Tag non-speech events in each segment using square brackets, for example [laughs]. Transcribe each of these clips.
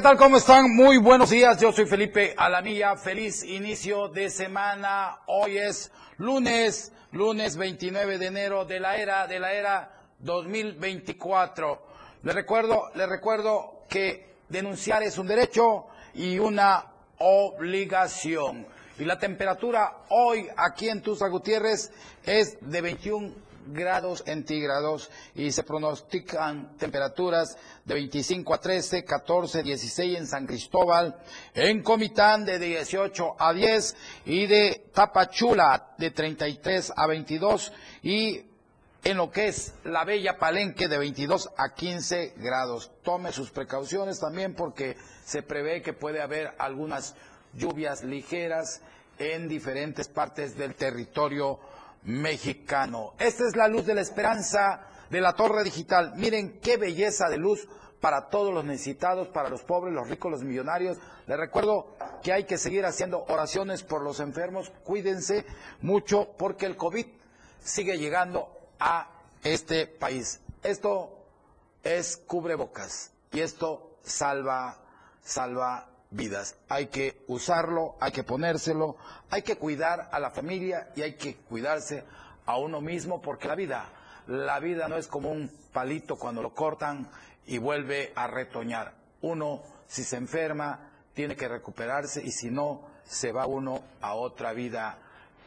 ¿qué tal? ¿Cómo están? Muy buenos días. Yo soy Felipe Alamilla. Feliz inicio de semana. Hoy es lunes, lunes 29 de enero de la era, de la era 2024. Les recuerdo, les recuerdo que denunciar es un derecho y una obligación. Y la temperatura hoy aquí en Tusa Gutiérrez es de 21 grados centígrados y se pronostican temperaturas de 25 a 13, 14, 16 en San Cristóbal, en Comitán de 18 a 10 y de Tapachula de 33 a 22 y en lo que es la Bella Palenque de 22 a 15 grados. Tome sus precauciones también porque se prevé que puede haber algunas lluvias ligeras en diferentes partes del territorio mexicano. Esta es la luz de la esperanza de la torre digital. Miren qué belleza de luz para todos los necesitados, para los pobres, los ricos, los millonarios. Les recuerdo que hay que seguir haciendo oraciones por los enfermos. Cuídense mucho porque el COVID sigue llegando a este país. Esto es cubrebocas y esto salva, salva vidas. Hay que usarlo, hay que ponérselo, hay que cuidar a la familia y hay que cuidarse a uno mismo porque la vida, la vida no es como un palito cuando lo cortan y vuelve a retoñar. Uno, si se enferma, tiene que recuperarse y si no, se va uno a otra vida,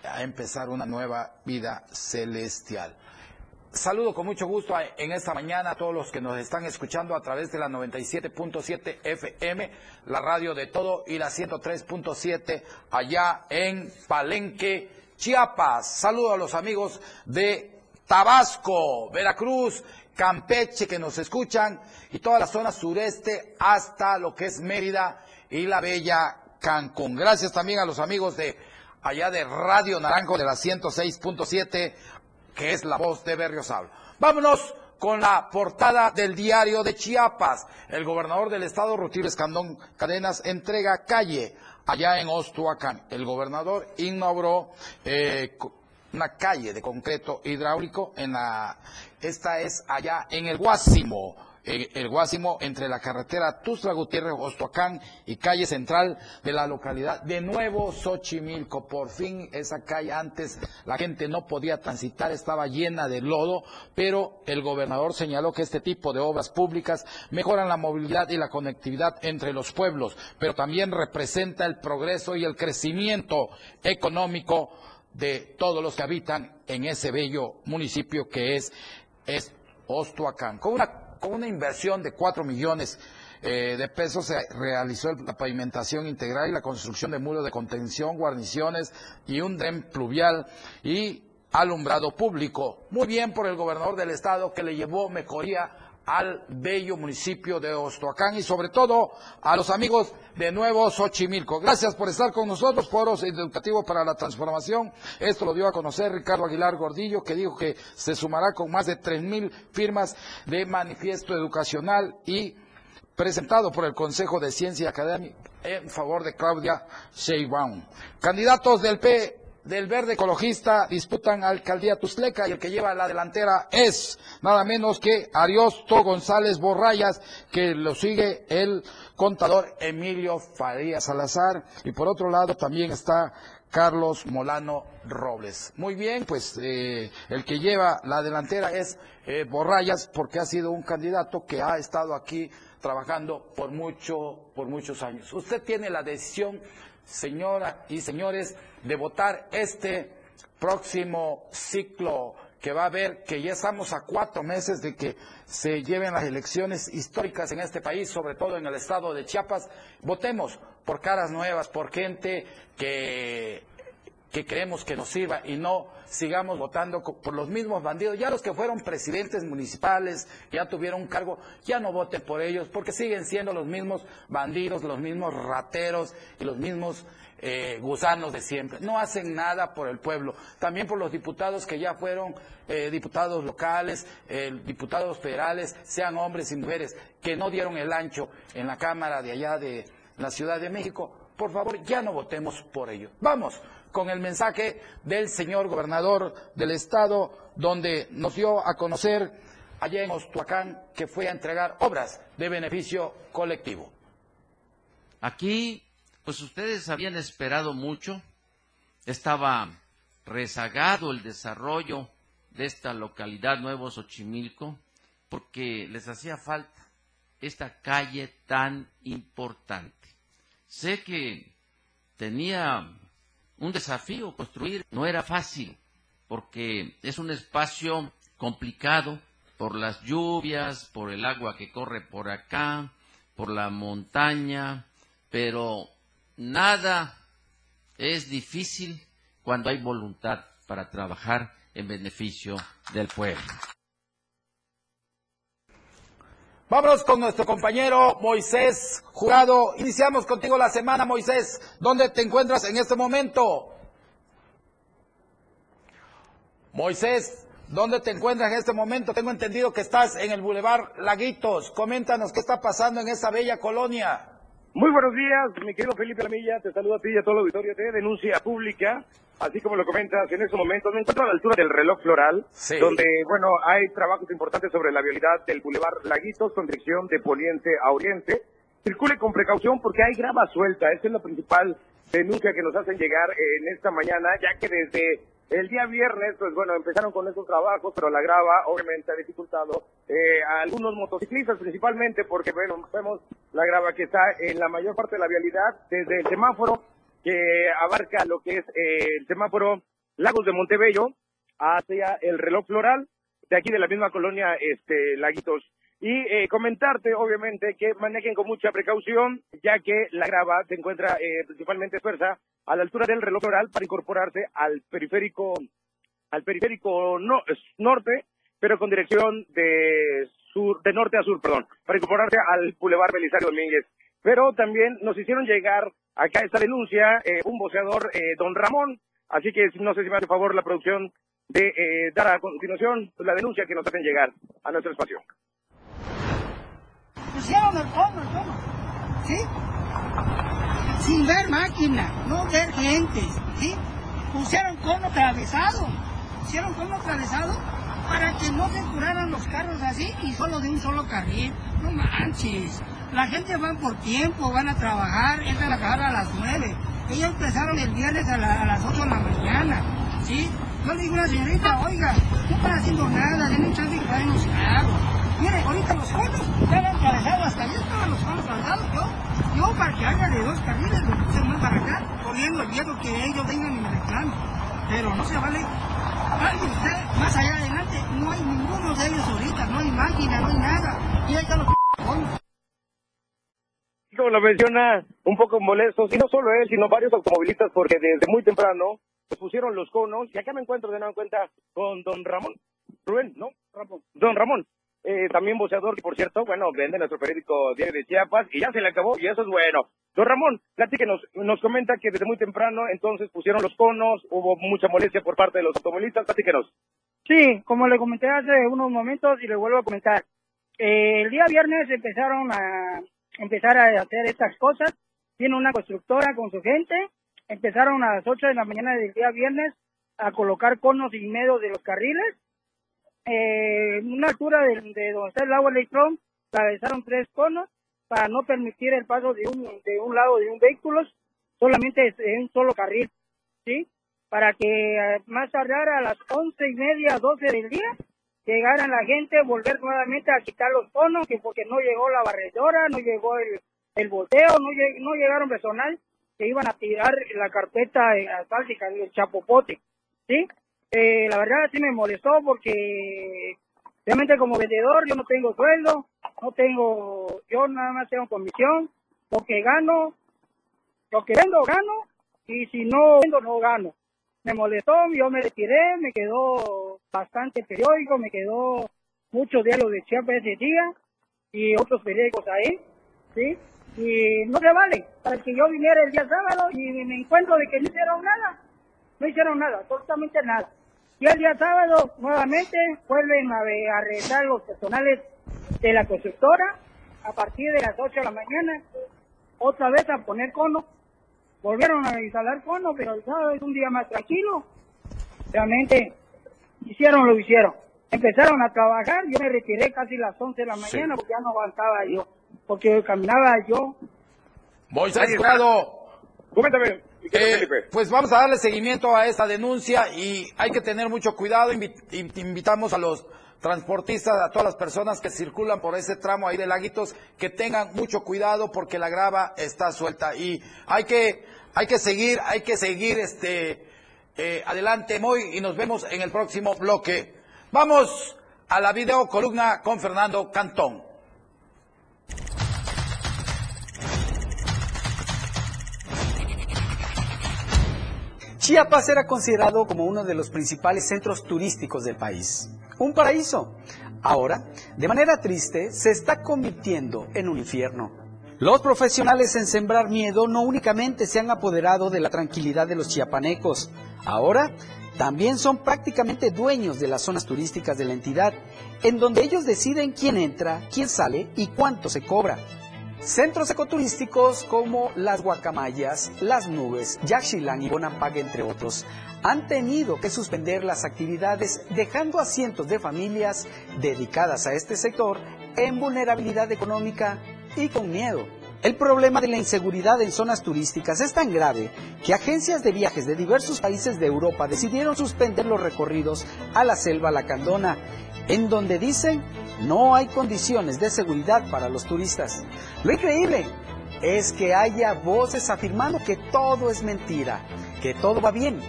a empezar una nueva vida celestial. Saludo con mucho gusto en esta mañana a todos los que nos están escuchando a través de la 97.7 FM, la radio de todo y la 103.7 allá en Palenque, Chiapas. Saludo a los amigos de Tabasco, Veracruz, Campeche que nos escuchan y toda la zona sureste hasta lo que es Mérida y la bella Cancún. Gracias también a los amigos de allá de Radio Naranjo de la 106.7 que es la voz de Berriosablo. Vámonos con la portada del diario de Chiapas. El gobernador del estado, Rutilio Escandón Cadenas, entrega calle allá en Ostuacán. El gobernador inauguró eh, una calle de concreto hidráulico en la, esta es allá en el Guásimo el Guásimo entre la carretera Tuzla Gutiérrez Ostoacán y calle central de la localidad de Nuevo Xochimilco. Por fin esa calle antes la gente no podía transitar, estaba llena de lodo, pero el gobernador señaló que este tipo de obras públicas mejoran la movilidad y la conectividad entre los pueblos, pero también representa el progreso y el crecimiento económico de todos los que habitan en ese bello municipio que es, es Ostoacán. Con una con una inversión de 4 millones eh, de pesos se realizó la pavimentación integral y la construcción de muros de contención, guarniciones y un dren pluvial y alumbrado público. Muy bien por el gobernador del estado que le llevó mejoría al bello municipio de Ostoacán y sobre todo a los amigos de Nuevo Xochimilco. Gracias por estar con nosotros, Foros Educativos para la Transformación. Esto lo dio a conocer Ricardo Aguilar Gordillo, que dijo que se sumará con más de tres mil firmas de manifiesto educacional y presentado por el Consejo de Ciencia Académica en favor de Claudia Sheinbaum. Candidatos del P del verde ecologista disputan alcaldía Tuzleca y el que lleva la delantera es nada menos que Ariosto González Borrayas, que lo sigue el contador Emilio Faría Salazar y por otro lado también está Carlos Molano Robles. Muy bien, pues eh, el que lleva la delantera es eh, Borrayas porque ha sido un candidato que ha estado aquí trabajando por mucho, por muchos años. Usted tiene la decisión señora y señores, de votar este próximo ciclo que va a haber, que ya estamos a cuatro meses de que se lleven las elecciones históricas en este país, sobre todo en el estado de Chiapas, votemos por caras nuevas, por gente que que creemos que nos sirva y no sigamos votando por los mismos bandidos. Ya los que fueron presidentes municipales, ya tuvieron un cargo, ya no voten por ellos, porque siguen siendo los mismos bandidos, los mismos rateros y los mismos eh, gusanos de siempre. No hacen nada por el pueblo. También por los diputados que ya fueron eh, diputados locales, eh, diputados federales, sean hombres y mujeres, que no dieron el ancho en la Cámara de allá de la Ciudad de México. Por favor, ya no votemos por ellos. Vamos con el mensaje del señor gobernador del estado, donde nos dio a conocer allá en Ostuacán que fue a entregar obras de beneficio colectivo. Aquí, pues ustedes habían esperado mucho, estaba rezagado el desarrollo de esta localidad Nuevo Xochimilco, porque les hacía falta esta calle tan importante. Sé que tenía un desafío construir, no era fácil, porque es un espacio complicado por las lluvias, por el agua que corre por acá, por la montaña, pero nada es difícil cuando hay voluntad para trabajar en beneficio del pueblo. Vámonos con nuestro compañero Moisés Jurado. Iniciamos contigo la semana, Moisés. ¿Dónde te encuentras en este momento? Moisés, ¿dónde te encuentras en este momento? Tengo entendido que estás en el Boulevard Laguitos. Coméntanos qué está pasando en esa bella colonia. Muy buenos días, mi querido Felipe Lamilla. Te saludo a ti y a todo el auditorio de Denuncia Pública. Así como lo comentas, en este momento me encuentro a la altura del reloj floral, donde, bueno, hay trabajos importantes sobre la vialidad del Boulevard Laguitos con dirección de poniente a oriente. Circule con precaución porque hay grava suelta. Esa es la principal denuncia que nos hacen llegar en esta mañana, ya que desde el día viernes, pues bueno, empezaron con esos trabajos, pero la grava obviamente ha dificultado eh, a algunos motociclistas principalmente porque, bueno, vemos la grava que está en la mayor parte de la vialidad, desde el semáforo que abarca lo que es eh, el semáforo Lagos de Montebello hacia el reloj floral de aquí de la misma colonia este Laguitos. Y eh, comentarte, obviamente, que manejen con mucha precaución, ya que la grava se encuentra eh, principalmente fuerza a la altura del reloj floral para incorporarse al periférico, al periférico no, norte, pero con dirección de sur, de norte a sur, perdón, para incorporarse al Boulevard Belisario Domínguez. Pero también nos hicieron llegar acá esta denuncia eh, un boceador, eh, don Ramón, así que no sé si me hace favor la producción de eh, dar a continuación la denuncia que nos hacen llegar a nuestro espacio pusieron el cono, el cono, ¿sí? Sin ver máquina, no ver gente, ¿sí? Pusieron cono atravesado, pusieron cono atravesado para que no se curaran los carros así y solo de un solo carril. No manches. La gente va por tiempo, van a trabajar, entran a trabajar a las 9. Ellos empezaron el viernes a, las 8 de la mañana, ¿sí? Yo le digo a la señorita, oiga, no están haciendo nada, denme chance que vayan los carros. Mire, ahorita los conos están atravesados, hasta ahí estaban los conos atravesados. Yo, yo para que haya de dos carriles lo puse muy para acá, corriendo el miedo que ellos vengan y me reclamen. Pero no se vale. Alguien usted, más allá adelante, no hay ninguno de ellos ahorita, no hay máquina, no hay nada. Y ahí están los conos. Como lo menciona, un poco molesto, y no solo él, sino varios automovilistas, porque desde muy temprano se pusieron los conos, y acá me encuentro de nuevo en cuenta con don Ramón, Rubén, ¿no? Ramón. Don Ramón, eh, también boceador, que por cierto, bueno, vende nuestro periódico Diario de Chiapas y ya se le acabó y eso es bueno. Don Ramón, que nos, nos comenta que desde muy temprano entonces pusieron los conos, hubo mucha molestia por parte de los automovilistas, platíquenos. Sí, como le comenté hace unos momentos y le vuelvo a comentar. Eh, el día viernes empezaron a empezar a hacer estas cosas. Tiene una constructora con su gente. Empezaron a las 8 de la mañana del día viernes a colocar conos y medio de los carriles eh, una altura de, donde está el agua Electrón, atravesaron tres conos para no permitir el paso de un, de un lado de un vehículo, solamente en un solo carril, ¿sí? Para que eh, más tardar a las once y media, doce del día, llegaran la gente, volver nuevamente a quitar los conos, que porque no llegó la barredora, no llegó el, el boteo, no, no llegaron personal, que iban a tirar la carpeta asfáltica, el chapopote, ¿sí? Eh, la verdad sí me molestó porque realmente como vendedor yo no tengo sueldo, no tengo, yo nada más tengo comisión, lo que gano, lo que vendo gano y si no vendo no gano. Me molestó, yo me retiré, me quedó bastante periódico, me quedó muchos diarios de Chiapas ese día y otros periódicos ahí, ¿sí? Y no se vale, para que yo viniera el día sábado y me encuentro de que no hicieron nada, no hicieron nada, absolutamente nada. Y el día sábado, nuevamente, vuelven a, a los personales de la constructora a partir de las 8 de la mañana, otra vez a poner cono. Volvieron a instalar cono, pero el sábado es un día más tranquilo. Realmente, hicieron lo que hicieron. Empezaron a trabajar, yo me retiré casi las 11 de la mañana porque ya no aguantaba yo, porque caminaba yo Moisés Prado. Coméntame. Eh, pues vamos a darle seguimiento a esta denuncia y hay que tener mucho cuidado. Invitamos a los transportistas, a todas las personas que circulan por ese tramo ahí de Laguitos, que tengan mucho cuidado porque la grava está suelta y hay que, hay que seguir, hay que seguir este, eh, adelante, Moy, y nos vemos en el próximo bloque. Vamos a la video columna con Fernando Cantón. Chiapas era considerado como uno de los principales centros turísticos del país. Un paraíso. Ahora, de manera triste, se está convirtiendo en un infierno. Los profesionales en sembrar miedo no únicamente se han apoderado de la tranquilidad de los chiapanecos, ahora también son prácticamente dueños de las zonas turísticas de la entidad, en donde ellos deciden quién entra, quién sale y cuánto se cobra. Centros ecoturísticos como Las Guacamayas, Las Nubes, Yaxchilán y Bonampak, entre otros, han tenido que suspender las actividades dejando a cientos de familias dedicadas a este sector en vulnerabilidad económica y con miedo. El problema de la inseguridad en zonas turísticas es tan grave que agencias de viajes de diversos países de Europa decidieron suspender los recorridos a la selva lacandona, en donde dicen no hay condiciones de seguridad para los turistas. Lo increíble es que haya voces afirmando que todo es mentira, que todo va bien,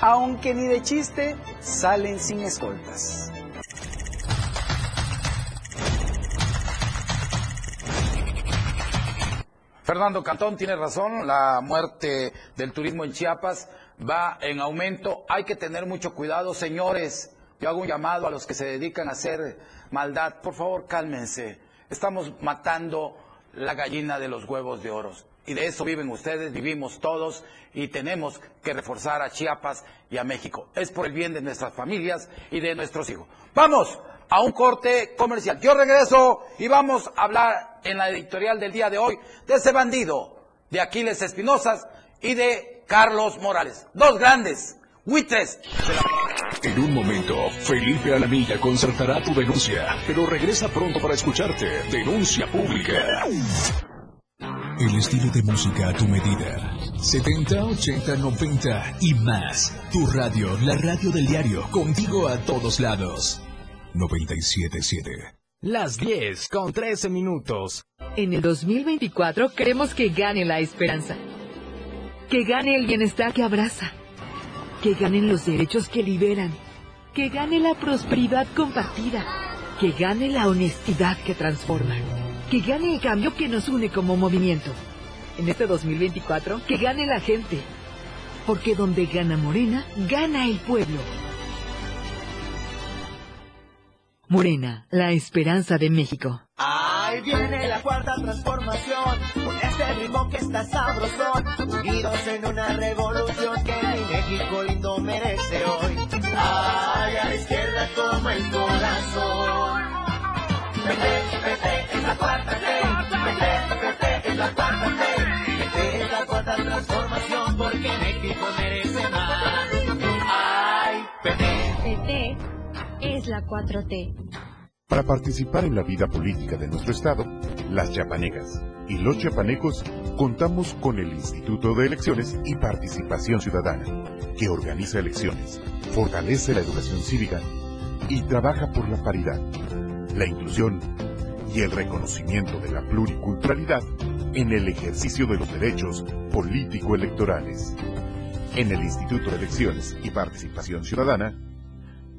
aunque ni de chiste salen sin escoltas. Fernando Cantón tiene razón, la muerte del turismo en Chiapas va en aumento. Hay que tener mucho cuidado, señores. Yo hago un llamado a los que se dedican a hacer maldad, por favor cálmense. Estamos matando la gallina de los huevos de oro. Y de eso viven ustedes, vivimos todos y tenemos que reforzar a Chiapas y a México. Es por el bien de nuestras familias y de nuestros hijos. Vamos a un corte comercial. Yo regreso y vamos a hablar en la editorial del día de hoy de ese bandido, de Aquiles Espinosas y de Carlos Morales. Dos grandes buitres en un momento, Felipe Alamilla concertará tu denuncia, pero regresa pronto para escucharte. Denuncia pública. El estilo de música a tu medida. 70, 80, 90 y más. Tu radio, la radio del diario, contigo a todos lados. 977. Las 10 con 13 minutos. En el 2024 queremos que gane la esperanza. Que gane el bienestar que abraza que ganen los derechos que liberan, que gane la prosperidad compartida, que gane la honestidad que transforma, que gane el cambio que nos une como movimiento. En este 2024, que gane la gente, porque donde gana Morena, gana el pueblo. Morena, la esperanza de México. Ahí viene la cuarta transformación, con este ritmo que está sabrosón, unidos en una revolución que mi México lindo merece hoy. Ay, a la izquierda como el corazón. Vete, vete, es la cuarta. La 4T. Para participar en la vida política de nuestro Estado, las chapanecas y los chapanecos contamos con el Instituto de Elecciones y Participación Ciudadana, que organiza elecciones, fortalece la educación cívica y trabaja por la paridad, la inclusión y el reconocimiento de la pluriculturalidad en el ejercicio de los derechos político-electorales. En el Instituto de Elecciones y Participación Ciudadana,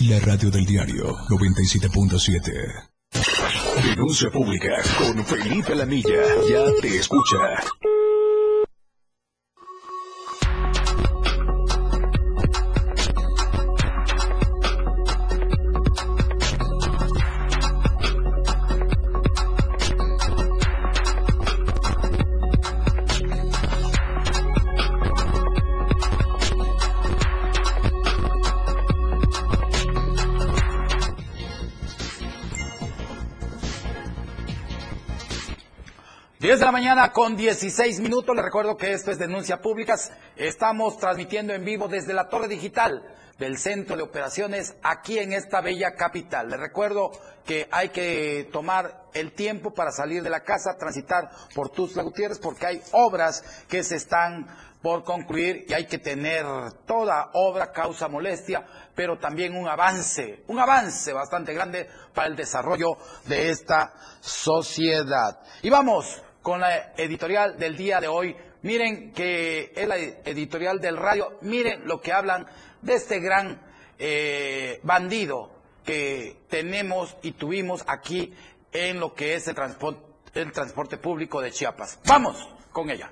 La radio del diario 97.7. Denuncia pública con Felipe Lamilla. Ya te escucha. Mañana con 16 minutos. Les recuerdo que esto es Denuncia Públicas. Estamos transmitiendo en vivo desde la Torre Digital del Centro de Operaciones aquí en esta bella capital. Les recuerdo que hay que tomar el tiempo para salir de la casa, transitar por Tuzla Gutiérrez, porque hay obras que se están por concluir y hay que tener toda obra causa molestia, pero también un avance, un avance bastante grande para el desarrollo de esta sociedad. Y vamos con la editorial del día de hoy. Miren que es la editorial del radio, miren lo que hablan de este gran eh, bandido que tenemos y tuvimos aquí en lo que es el transporte, el transporte público de Chiapas. Vamos con ella.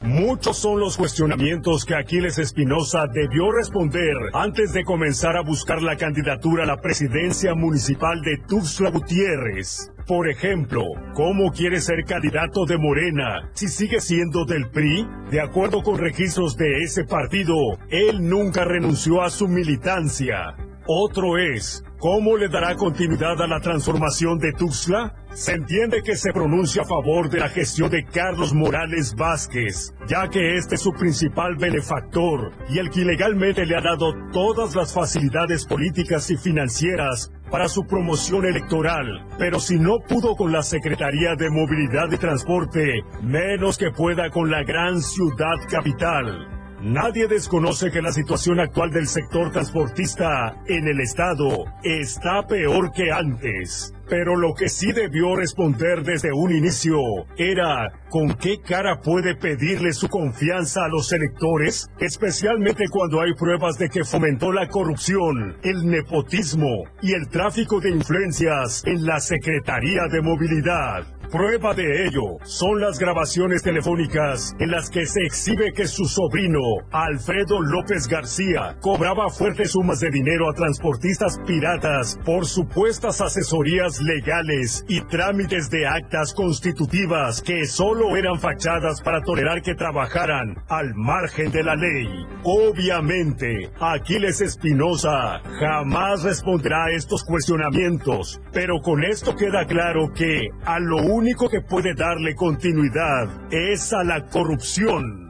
Muchos son los cuestionamientos que Aquiles Espinosa debió responder antes de comenzar a buscar la candidatura a la presidencia municipal de Tuxtla Gutiérrez. Por ejemplo, ¿cómo quiere ser candidato de Morena si sigue siendo del PRI? De acuerdo con registros de ese partido, él nunca renunció a su militancia. Otro es, ¿Cómo le dará continuidad a la transformación de Tuxtla? Se entiende que se pronuncia a favor de la gestión de Carlos Morales Vázquez, ya que este es su principal benefactor y el que ilegalmente le ha dado todas las facilidades políticas y financieras para su promoción electoral. Pero si no pudo con la Secretaría de Movilidad y Transporte, menos que pueda con la gran ciudad capital. Nadie desconoce que la situación actual del sector transportista en el estado está peor que antes. Pero lo que sí debió responder desde un inicio era con qué cara puede pedirle su confianza a los electores, especialmente cuando hay pruebas de que fomentó la corrupción, el nepotismo y el tráfico de influencias en la Secretaría de Movilidad. Prueba de ello son las grabaciones telefónicas en las que se exhibe que su sobrino, Alfredo López García, cobraba fuertes sumas de dinero a transportistas piratas por supuestas asesorías legales y trámites de actas constitutivas que solo eran fachadas para tolerar que trabajaran al margen de la ley. Obviamente, Aquiles Espinosa jamás responderá a estos cuestionamientos, pero con esto queda claro que a lo único que puede darle continuidad es a la corrupción.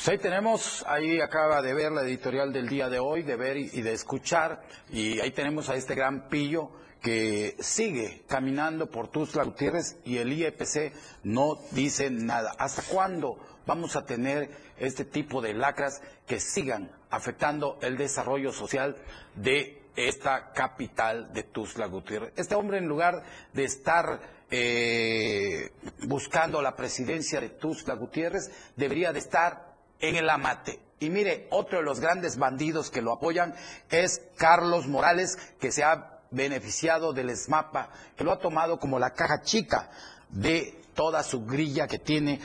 Pues ahí tenemos, ahí acaba de ver la editorial del día de hoy, de ver y de escuchar, y ahí tenemos a este gran pillo que sigue caminando por Tuzla Gutiérrez y el IEPC no dice nada. ¿Hasta cuándo vamos a tener este tipo de lacras que sigan afectando el desarrollo social de esta capital de Tuzla Gutiérrez. Este hombre, en lugar de estar eh, buscando la presidencia de Tuzla Gutiérrez, debería de estar en el amate. Y mire, otro de los grandes bandidos que lo apoyan es Carlos Morales, que se ha beneficiado del ESMAPA, que lo ha tomado como la caja chica de toda su grilla que tiene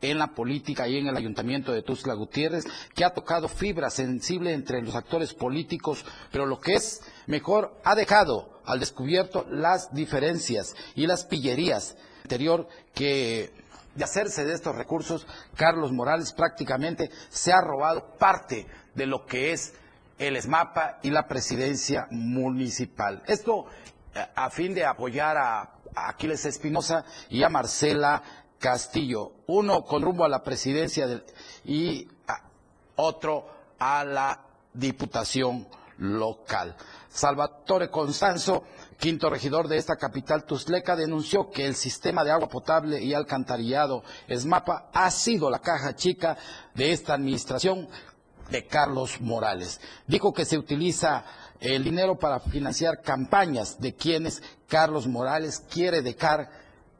en la política y en el ayuntamiento de Tuzla Gutiérrez, que ha tocado fibra sensible entre los actores políticos, pero lo que es mejor, ha dejado al descubierto las diferencias y las pillerías interior que de hacerse de estos recursos, Carlos Morales prácticamente se ha robado parte de lo que es el ESMAPA y la presidencia municipal. Esto eh, a fin de apoyar a Aquiles Espinosa y a Marcela Castillo, uno con rumbo a la presidencia y otro a la diputación local. Salvatore Constanzo, quinto regidor de esta capital tusleca, denunció que el sistema de agua potable y alcantarillado ESMAPA ha sido la caja chica de esta administración de Carlos Morales. Dijo que se utiliza el dinero para financiar campañas de quienes Carlos Morales quiere dejar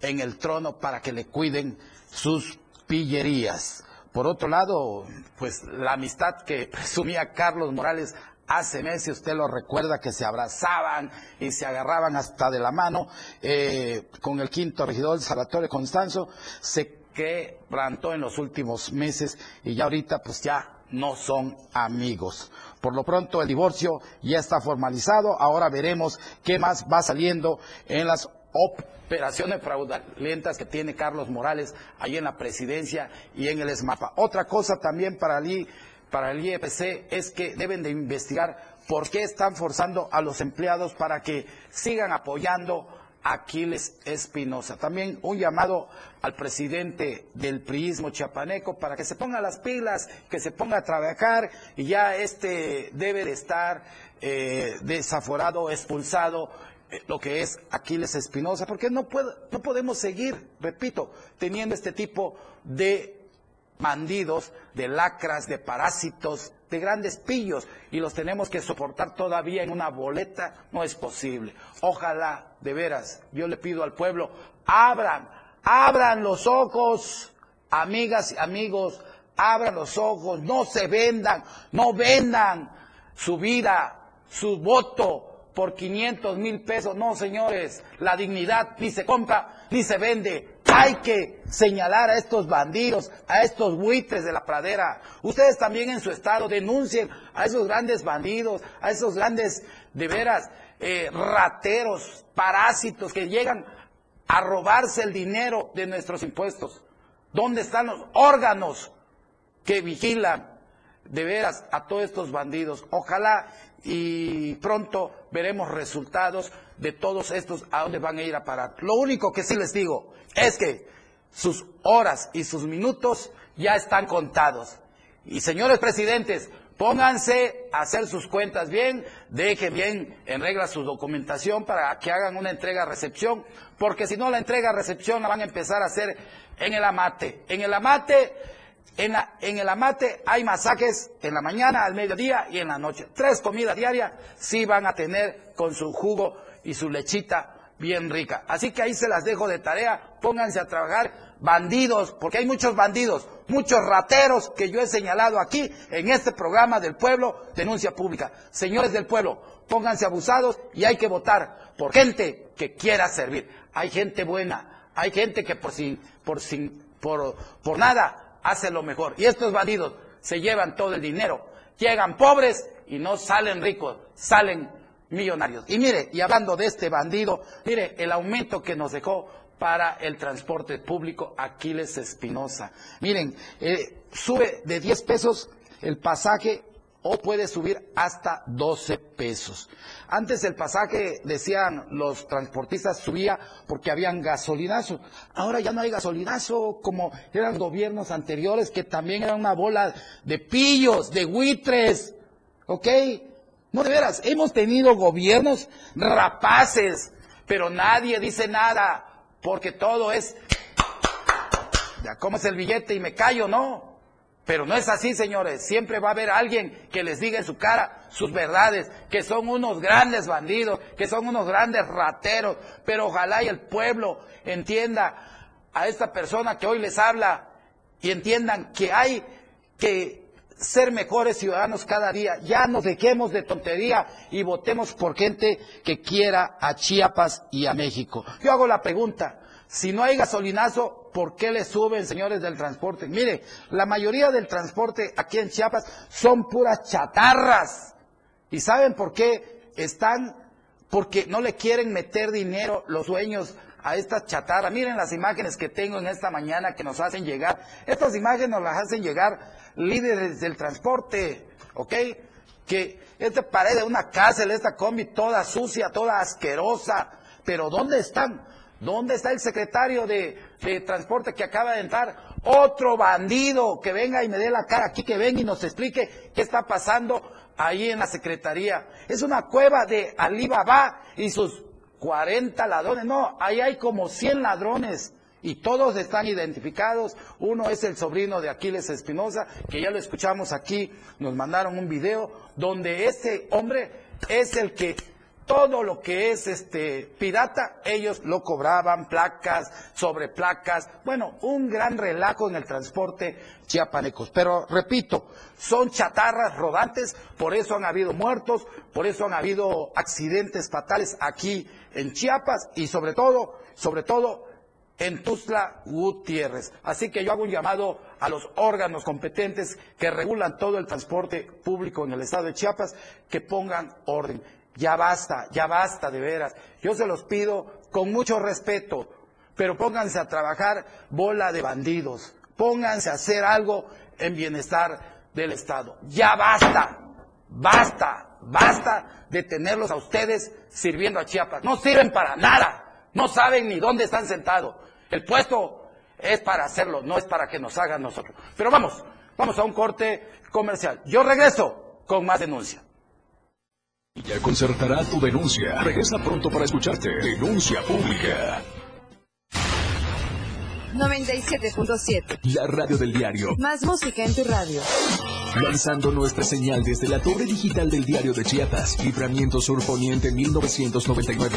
en el trono para que le cuiden sus pillerías. Por otro lado, pues la amistad que [laughs] presumía Carlos Morales hace meses, usted lo recuerda, que se abrazaban y se agarraban hasta de la mano eh, con el quinto regidor, Salvatore Constanzo, se quebrantó en los últimos meses y ya ahorita pues ya no son amigos. Por lo pronto el divorcio ya está formalizado, ahora veremos qué más va saliendo en las operaciones fraudulentas que tiene Carlos Morales ahí en la presidencia y en el ESMAPA. Otra cosa también para el, para el IEPC es que deben de investigar por qué están forzando a los empleados para que sigan apoyando Aquiles Espinosa. También un llamado al presidente del priismo chiapaneco para que se ponga las pilas, que se ponga a trabajar y ya este debe de estar eh, desaforado, expulsado eh, lo que es Aquiles Espinosa, porque no, no podemos seguir, repito, teniendo este tipo de bandidos, de lacras, de parásitos, de grandes pillos y los tenemos que soportar todavía en una boleta, no es posible. Ojalá, de veras, yo le pido al pueblo, abran, abran los ojos, amigas y amigos, abran los ojos, no se vendan, no vendan su vida, su voto por 500 mil pesos. No, señores, la dignidad ni se compra ni se vende, hay que señalar a estos bandidos, a estos buitres de la pradera. Ustedes también en su estado denuncien a esos grandes bandidos, a esos grandes, de veras, eh, rateros, parásitos que llegan a robarse el dinero de nuestros impuestos. ¿Dónde están los órganos que vigilan de veras a todos estos bandidos? Ojalá y pronto veremos resultados de todos estos a dónde van a ir a parar. Lo único que sí les digo es que sus horas y sus minutos ya están contados. Y señores presidentes, pónganse a hacer sus cuentas bien, dejen bien en regla su documentación para que hagan una entrega-recepción, porque si no la entrega-recepción la van a empezar a hacer en el amate. En el amate en, el amate hay masajes en la mañana, al mediodía y en la noche. Tres comidas diarias sí van a tener con su jugo y su lechita bien rica. Así que ahí se las dejo de tarea, pónganse a trabajar bandidos, porque hay muchos bandidos, muchos rateros que yo he señalado aquí en este programa del pueblo, denuncia pública. Señores del pueblo, pónganse abusados y hay que votar por gente que quiera servir. Hay gente buena, hay gente que por sin, por sin, por, por nada hace lo mejor. Y estos bandidos se llevan todo el dinero, llegan pobres y no salen ricos, salen millonarios. Y mire, y hablando de este bandido, mire el aumento que nos dejó para el transporte público Aquiles Espinosa. Miren, eh, sube de 10 pesos el pasaje o puede subir hasta 12 pesos. Antes el pasaje, decían los transportistas, subía porque habían gasolinazo. Ahora ya no hay gasolinazo como eran gobiernos anteriores que también eran una bola de pillos, de buitres. ¿Ok? No, de veras, hemos tenido gobiernos rapaces, pero nadie dice nada porque todo es, ya es el billete y me callo, ¿no? Pero no es así, señores. Siempre va a haber alguien que les diga en su cara sus verdades, que son unos grandes bandidos, que son unos grandes rateros. Pero ojalá y el pueblo entienda a esta persona que hoy les habla y entiendan que hay que ser mejores ciudadanos cada día. Ya nos dejemos de tontería y votemos por gente que quiera a Chiapas y a México. Yo hago la pregunta, si no hay gasolinazo, ¿por qué le suben, señores del transporte? Mire, la mayoría del transporte aquí en Chiapas son puras chatarras. ¿Y saben por qué? Están, porque no le quieren meter dinero los dueños a estas chatarras. Miren las imágenes que tengo en esta mañana que nos hacen llegar. Estas imágenes nos las hacen llegar líderes del transporte, ¿ok? Que esta pared de una cárcel, esta combi toda sucia, toda asquerosa. Pero ¿dónde están? ¿Dónde está el secretario de, Transporte que acaba de entrar? Otro bandido que venga y me dé la cara aquí, que venga y nos explique qué está pasando ahí en la Secretaría. Es una cueva de Alibaba y sus 40 ladrones. No, ahí hay como 100 ladrones y todos están identificados. Uno es el sobrino de Aquiles Espinosa, que ya lo escuchamos aquí, nos mandaron un video donde ese hombre es el que todo lo que es este pirata, ellos lo cobraban, placas, sobre placas, bueno, un gran relajo en el transporte chiapanecos. Pero repito, son chatarras rodantes, por eso han habido muertos, por eso han habido accidentes fatales aquí en Chiapas y sobre todo, sobre todo en Tuzla Gutiérrez. Así que yo hago un llamado a los órganos competentes que regulan todo el transporte público en el estado de Chiapas que pongan orden. Ya basta, ya basta de veras. Yo se los pido con mucho respeto, pero pónganse a trabajar bola de bandidos. Pónganse a hacer algo en bienestar del Estado. Ya basta, basta, basta de tenerlos a ustedes sirviendo a Chiapas. No sirven para nada. No saben ni dónde están sentados. El puesto es para hacerlo, no es para que nos hagan nosotros. Pero vamos, vamos a un corte comercial. Yo regreso con más denuncia. Ya concertará tu denuncia. Regresa pronto para escucharte. Denuncia pública. 97.7. La radio del diario. Más música en tu radio. Lanzando nuestra señal desde la torre digital del diario de Chiapas. Libramiento Sur Poniente 1999.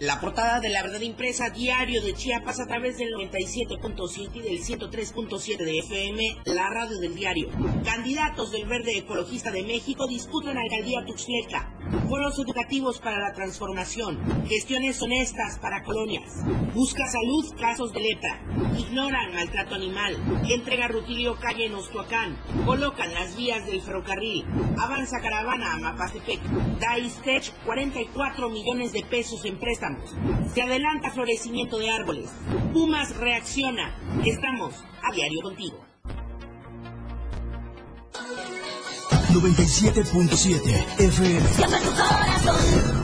La portada de la verdad impresa diario de Chiapas a través del 97.7 y del 103.7 de FM, la radio del diario. Candidatos del Verde Ecologista de México disputan alcaldía Tuxtleca. Foros educativos para la transformación. Gestiones honestas para colonias. Busca salud, casos de lepra. Ignoran maltrato animal. Entrega rutilio calle en Ostuacán. Colocan las vías del ferrocarril. Avanza caravana a Mapastepec. Daistech 44 millones de pesos en préstamos. Se adelanta florecimiento de árboles. Pumas reacciona. Estamos a diario contigo. 97.7 FM.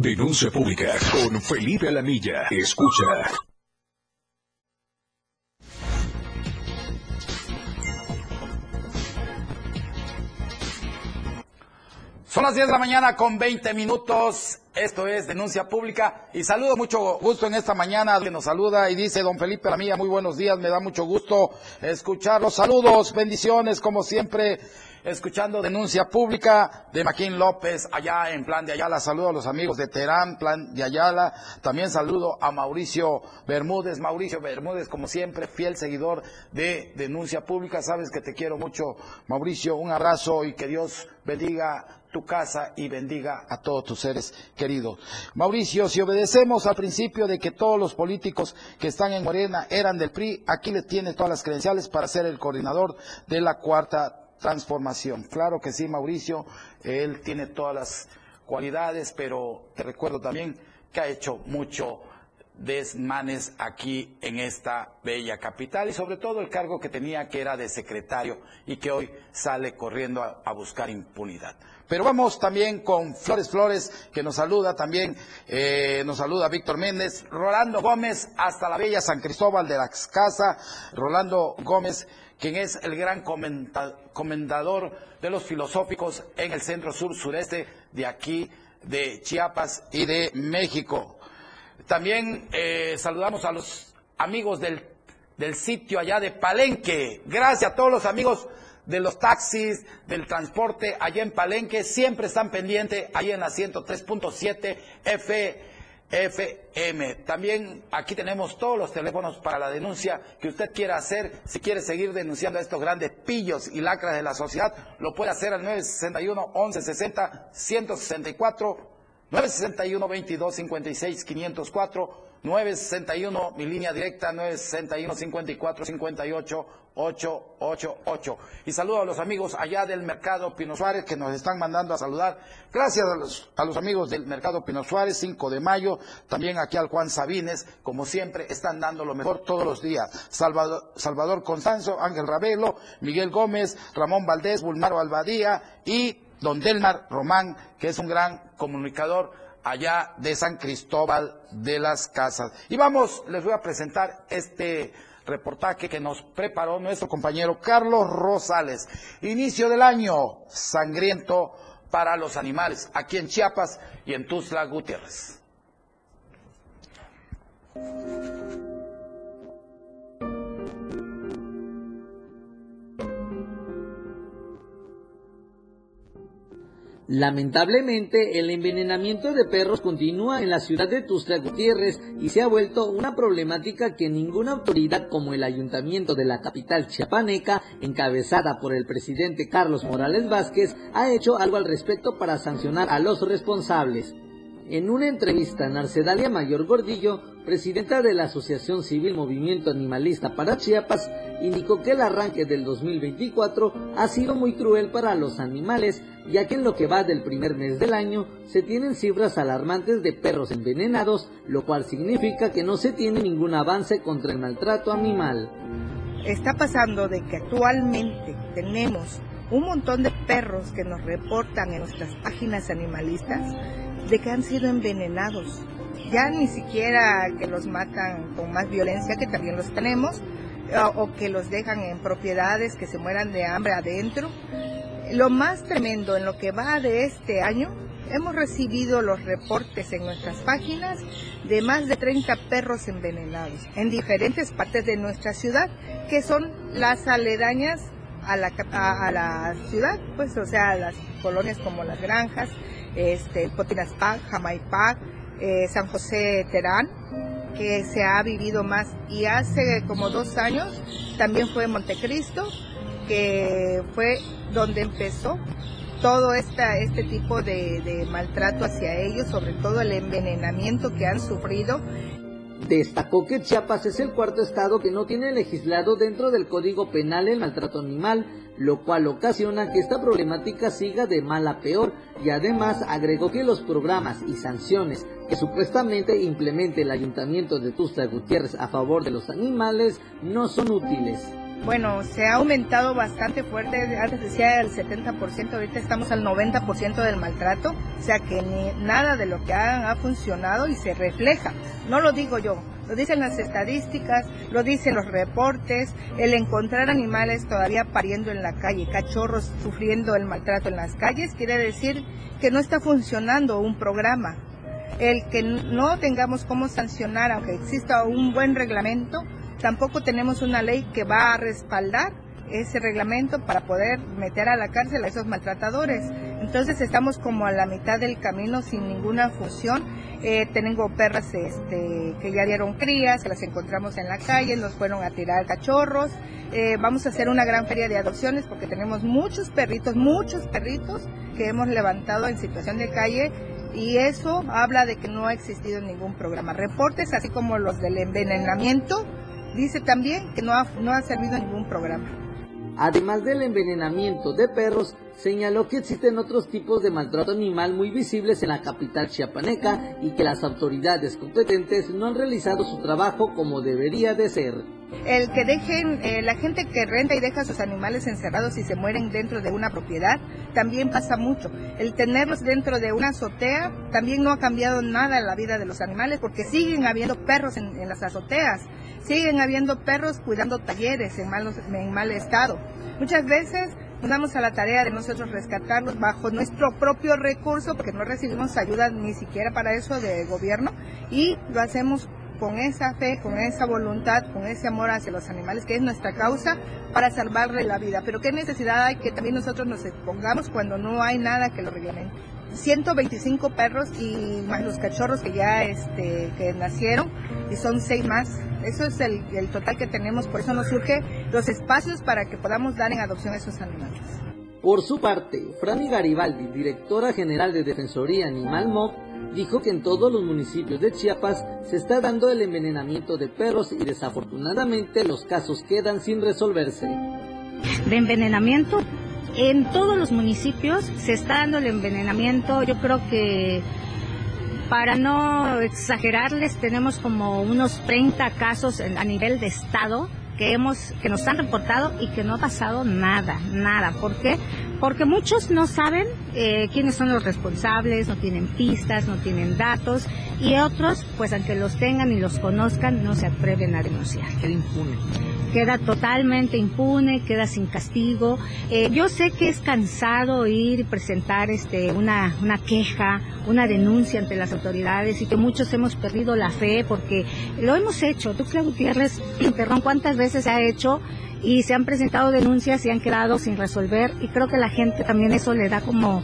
Denuncia pública con Felipe Alamilla. Escucha. Son las 10 de la mañana con 20 minutos. Esto es Denuncia Pública. Y saludo mucho gusto en esta mañana. Que nos saluda y dice don Felipe Alamilla, muy buenos días. Me da mucho gusto escucharlos. Saludos, bendiciones, como siempre escuchando denuncia pública de Maquín López allá en Plan de Ayala. Saludo a los amigos de Terán, Plan de Ayala. También saludo a Mauricio Bermúdez. Mauricio Bermúdez, como siempre, fiel seguidor de denuncia pública. Sabes que te quiero mucho, Mauricio. Un abrazo y que Dios bendiga tu casa y bendiga a todos tus seres queridos. Mauricio, si obedecemos al principio de que todos los políticos que están en Morena eran del PRI, aquí le tienes todas las credenciales para ser el coordinador de la cuarta transformación. Claro que sí, Mauricio, él tiene todas las cualidades, pero te recuerdo también que ha hecho mucho desmanes aquí en esta bella capital y sobre todo el cargo que tenía que era de secretario y que hoy sale corriendo a, buscar impunidad. Pero vamos también con Flores Flores, que nos saluda también, eh, nos saluda Víctor Méndez, Rolando Gómez, hasta la bella San Cristóbal de la Casa, Rolando Gómez, quien es el gran comendador de los filosóficos en el centro sur sureste de aquí, de Chiapas y de México. También eh, saludamos a los amigos del, sitio allá de Palenque. Gracias a todos los amigos de los taxis, del transporte allá en Palenque, siempre están pendientes ahí en la 103.7 FM. También aquí tenemos todos los teléfonos para la denuncia que usted quiera hacer. Si quiere seguir denunciando a estos grandes pillos y lacras de la sociedad, lo puede hacer al 961 1160 164 961 22 56 504 961 mi línea directa 961 54 58 888 y saludo a los amigos allá del mercado Pino Suárez que nos están mandando a saludar. Gracias a los, a los amigos del mercado Pino Suárez 5 de mayo. También aquí al Juan Sabines como siempre están dando lo mejor todos los días. Salvador, Salvador Constanzo Ángel Ravelo Miguel Gómez Ramón Valdés Bulmaro Albadía y don Delmar Román, que es un gran comunicador allá de San Cristóbal de las Casas. Y vamos, les voy a presentar este reportaje que nos preparó nuestro compañero Carlos Rosales. Inicio del año sangriento para los animales, aquí en Chiapas y en Tuzla Gutiérrez. Lamentablemente, el envenenamiento de perros continúa en la ciudad de Tuxtla Gutiérrez y se ha vuelto una problemática que ninguna autoridad como el ayuntamiento de la capital chiapaneca, encabezada por el presidente Carlos Morales Vázquez, ha hecho algo al respecto para sancionar a los responsables. En una entrevista, Narcedalia Mayor Gordillo, presidenta de la Asociación Civil Movimiento Animalista para Chiapas, indicó que el arranque del 2024 ha sido muy cruel para los animales, ya que en lo que va del primer mes del año se tienen cifras alarmantes de perros envenenados, lo cual significa que no se tiene ningún avance contra el maltrato animal. Está pasando de que actualmente tenemos un montón de perros que nos reportan en nuestras páginas animalistas de que han sido envenenados. Ya ni siquiera que los matan con más violencia, que también los tenemos, o que los dejan en propiedades que se mueran de hambre adentro. Lo más tremendo en lo que va de este año, hemos recibido los reportes en nuestras páginas de más de 30 perros envenenados en diferentes partes de nuestra ciudad, que son las aledañas a la, a, la ciudad, pues o sea, las colonias como las granjas, este, Potinaspac, Jamaipac, eh, San José Terán, que se ha vivido más. Y hace como dos años también fue Montecristo, que fue donde empezó todo esta, este tipo de maltrato hacia ellos, sobre todo el envenenamiento que han sufrido Destacó que Chiapas es el cuarto estado que no tiene legislado dentro del Código Penal el maltrato animal, lo cual ocasiona que esta problemática siga de mal a peor y además agregó que los programas y sanciones que supuestamente implemente el Ayuntamiento de Tusta Gutiérrez a favor de los animales no son útiles. Bueno, se ha aumentado bastante fuerte, antes decía el 70%, ahorita estamos al 90% del maltrato, o sea que ni, nada de lo que hagan ha funcionado y se refleja, no lo digo yo, lo dicen las estadísticas, lo dicen los reportes, el encontrar animales todavía pariendo en la calle, cachorros sufriendo el maltrato en las calles, quiere decir que no está funcionando un programa. El que no tengamos cómo sancionar, aunque exista un buen reglamento, Tampoco tenemos una ley que va a respaldar ese reglamento para poder meter a la cárcel a esos maltratadores. Entonces estamos como a la mitad del camino sin ninguna función. Eh, tengo perras este, que ya dieron crías, las encontramos en la calle, nos fueron a tirar cachorros. Eh, vamos a hacer una gran feria de adopciones porque tenemos muchos perritos, muchos perritos que hemos levantado en situación de calle y eso habla de que no ha existido ningún programa. Reportes, así como los del envenenamiento, Dice también que no ha, no ha servido ningún programa. Además del envenenamiento de perros, señaló que existen otros tipos de maltrato animal muy visibles en la capital chiapaneca y que las autoridades competentes no han realizado su trabajo como debería de ser. El que dejen, eh, la gente que renta y deja sus animales encerrados y se mueren dentro de una propiedad, también pasa mucho. El tenerlos dentro de una azotea también no ha cambiado nada en la vida de los animales porque siguen habiendo perros en, en las azoteas, siguen habiendo perros cuidando talleres en, mal estado. Muchas veces nos damos a la tarea de nosotros rescatarlos bajo nuestro propio recurso, porque no recibimos ayuda ni siquiera para eso de gobierno, y lo hacemos con esa fe, con esa voluntad, con ese amor hacia los animales, que es nuestra causa, para salvarle la vida. Pero qué necesidad hay que también nosotros nos expongamos cuando no hay nada que lo reglamente. 125 perros y más los cachorros que ya este, que nacieron y son seis más. Eso es el, el total que tenemos, por eso nos surge los espacios para que podamos dar en adopción a esos animales. Por su parte, Franny Garibaldi, directora general de Defensoría Animal MOC, dijo que en todos los municipios de Chiapas se está dando el envenenamiento de perros y desafortunadamente los casos quedan sin resolverse. De envenenamiento, en todos los municipios se está dando el envenenamiento, yo creo que para no exagerarles tenemos como unos 30 casos a nivel de estado que hemos que nos han reportado y que no ha pasado nada, nada. ¿Por qué? Porque muchos no saben eh, quiénes son los responsables, no tienen pistas, no tienen datos y otros, pues aunque los tengan y los conozcan, no se atreven a denunciar. Queda impune. Queda totalmente impune, queda sin castigo. Eh, yo sé que es cansado ir y presentar este, una, una queja, una denuncia ante las autoridades y que muchos hemos perdido la fe porque lo hemos hecho. Claudio Gutiérrez, [clears throat] perdón, ¿cuántas veces se ha hecho? y se han presentado denuncias y han quedado sin resolver y creo que la gente también eso le da como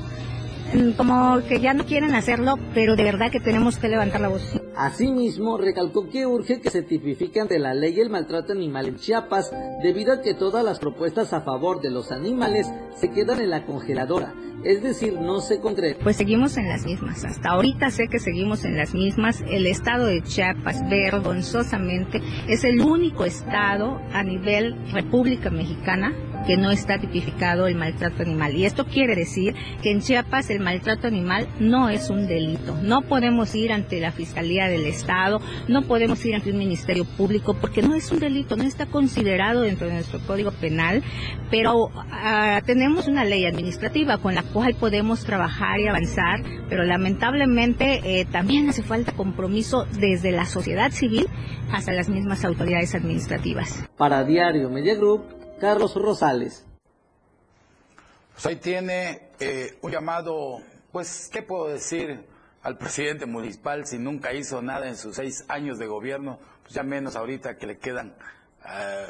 como que ya no quieren hacerlo, pero de verdad que tenemos que levantar la voz. Asimismo, recalcó que urge que se tipifique ante la ley el maltrato animal en Chiapas, debido a que todas las propuestas a favor de los animales se quedan en la congeladora, es decir, no se concreta. Pues seguimos en las mismas, hasta ahorita sé que seguimos en las mismas. El estado de Chiapas, vergonzosamente, es el único estado a nivel República Mexicana que no está tipificado el maltrato animal. Y esto quiere decir que en Chiapas el maltrato animal no es un delito. No podemos ir ante la Fiscalía del Estado, no podemos ir ante un Ministerio Público porque no es un delito, no está considerado dentro de nuestro Código Penal, pero ah, tenemos una ley administrativa con la cual podemos trabajar y avanzar, pero lamentablemente eh, también hace falta compromiso desde la sociedad civil hasta las mismas autoridades administrativas. Para Diario Media Group, Carlos Rosales. Pues ahí tiene eh, un llamado, pues, ¿qué puedo decir al presidente municipal si nunca hizo nada en sus seis años de gobierno? Pues ya menos ahorita que le quedan eh,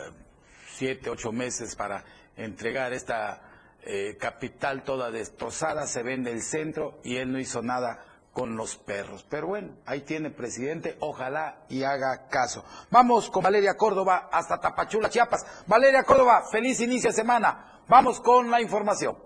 siete, ocho meses para entregar esta eh, capital toda destrozada, se vende el centro y él no hizo nada con los perros. Pero bueno, ahí tiene presidente, ojalá y haga caso. Vamos con Valeria Córdoba hasta Tapachula, Chiapas. Valeria Córdoba, feliz inicio de semana. Vamos con la información.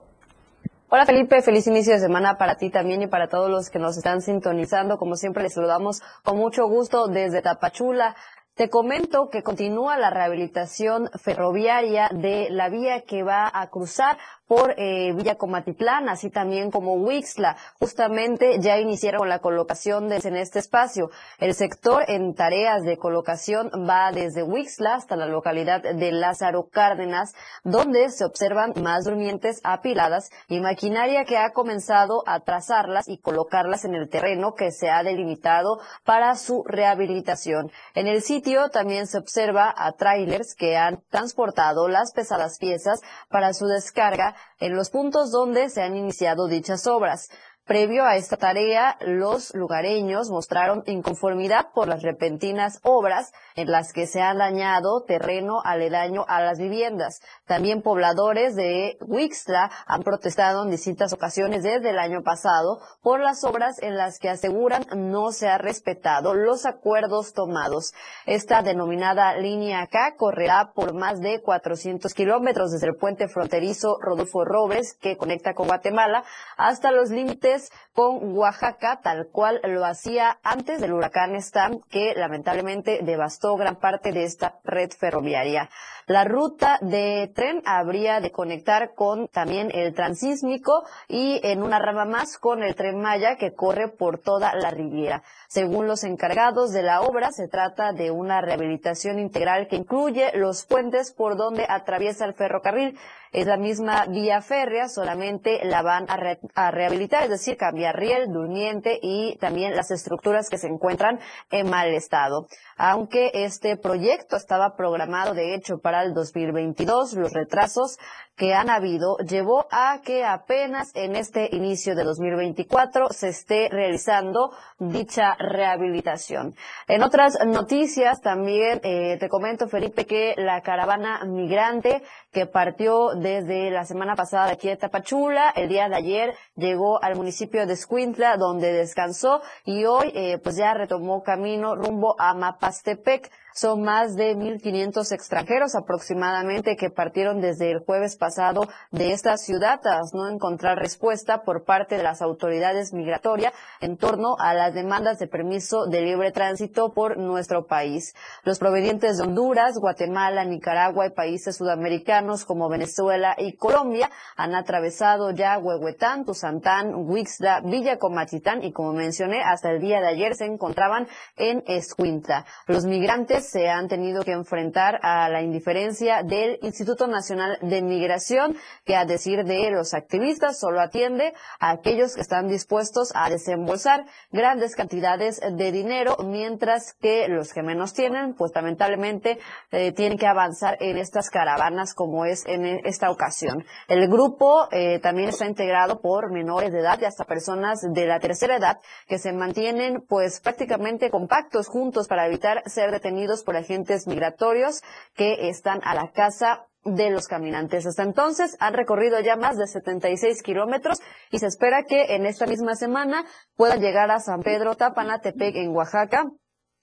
Hola Felipe, feliz inicio de semana para ti también y para todos los que nos están sintonizando. Como siempre les saludamos con mucho gusto desde Tapachula. Te comento que continúa la rehabilitación ferroviaria de la vía que va a cruzar por eh, Villa Comatitlán, así también como Huixla. Justamente ya iniciaron la colocación de, en este espacio. El sector en tareas de colocación va desde Huixla hasta la localidad de Lázaro Cárdenas, donde se observan más durmientes apiladas y maquinaria que ha comenzado a trazarlas y colocarlas en el terreno que se ha delimitado para su rehabilitación. En el sitio también se observa a trailers que han transportado las pesadas piezas para su descarga en los puntos donde se han iniciado dichas obras. Previo a esta tarea, los lugareños mostraron inconformidad por las repentinas obras en las que se ha dañado terreno aledaño a las viviendas. También pobladores de Wixla han protestado en distintas ocasiones desde el año pasado por las obras en las que aseguran no se ha respetado los acuerdos tomados. Esta denominada línea K correrá por más de 400 kilómetros desde el puente fronterizo Rodolfo Robes que conecta con Guatemala hasta los límites con Oaxaca, tal cual lo hacía antes del huracán Stam, que lamentablemente devastó gran parte de esta red ferroviaria. La ruta de tren habría de conectar con también el transísmico y en una rama más con el tren Maya que corre por toda la Riviera. Según los encargados de la obra, se trata de una rehabilitación integral que incluye los puentes por donde atraviesa el ferrocarril. Es la misma vía férrea, solamente la van a, rehabilitar, es decir, cambiar riel, durmiente y también las estructuras que se encuentran en mal estado. Aunque este proyecto estaba programado, de hecho, para el 2022, los retrasos que han habido llevó a que apenas en este inicio de 2024 se esté realizando dicha rehabilitación. En otras noticias también eh, te comento, Felipe, que la caravana migrante que partió desde la semana pasada de aquí de Tapachula, el día de ayer llegó al municipio de Escuintla, donde descansó y hoy eh, pues ya retomó camino rumbo a Mapastepec. Son más de 1.500 extranjeros aproximadamente que partieron desde el jueves pasado de esta ciudad tras no encontrar respuesta por parte de las autoridades migratorias en torno a las demandas de permiso de libre tránsito por nuestro país. Los provenientes de Honduras, Guatemala, Nicaragua y países sudamericanos como Venezuela y Colombia han atravesado ya Huehuetán, Tuzantán, Huixla, Villa Comatitán y como mencioné, hasta el día de ayer se encontraban en Escuintla. Los migrantes se han tenido que enfrentar a la indiferencia del Instituto Nacional de Migración, que a decir de los activistas solo atiende a aquellos que están dispuestos a desembolsar grandes cantidades de dinero, mientras que los que menos tienen, pues lamentablemente eh, tienen que avanzar en estas caravanas como es en esta ocasión. El grupo eh, también está integrado por menores de edad y hasta personas de la tercera edad que se mantienen pues prácticamente compactos juntos para evitar ser detenidos por agentes migratorios que están a la casa de los caminantes. Hasta entonces han recorrido ya más de 76 kilómetros y se espera que en esta misma semana puedan llegar a San Pedro Tapanatepec en Oaxaca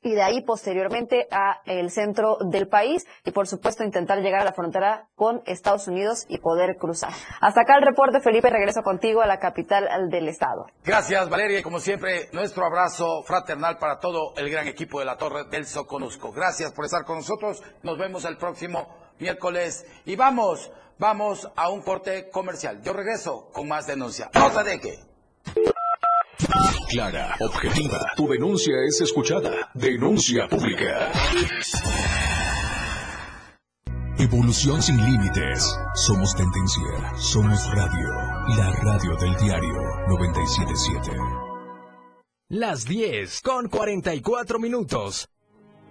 y de ahí posteriormente a el centro del país y por supuesto intentar llegar a la frontera con Estados Unidos y poder cruzar. Hasta acá el reporte, Felipe, regreso contigo a la capital del estado. Gracias, Valeria, como siempre, nuestro abrazo fraternal para todo el gran equipo de la Torre del Soconusco. Gracias por estar con nosotros. Nos vemos el próximo miércoles y vamos, vamos a un corte comercial. Yo regreso con más denuncia. No se deje. Clara, objetiva. Tu denuncia es escuchada. Denuncia pública. Evolución sin límites. Somos tendencia. Somos radio. La radio del diario 977. Las 10 con 44 minutos.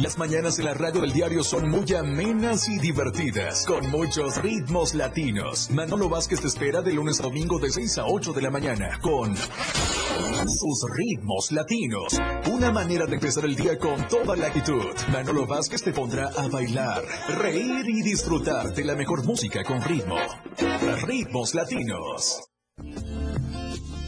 Las mañanas de la radio del diario son muy amenas y divertidas, con muchos ritmos latinos. Manolo Vázquez te espera de lunes a domingo de 6 a 8 de la mañana con sus ritmos latinos. Una manera de empezar el día con toda la actitud. Manolo Vázquez te pondrá a bailar, reír y disfrutar de la mejor música con ritmo. Ritmos latinos.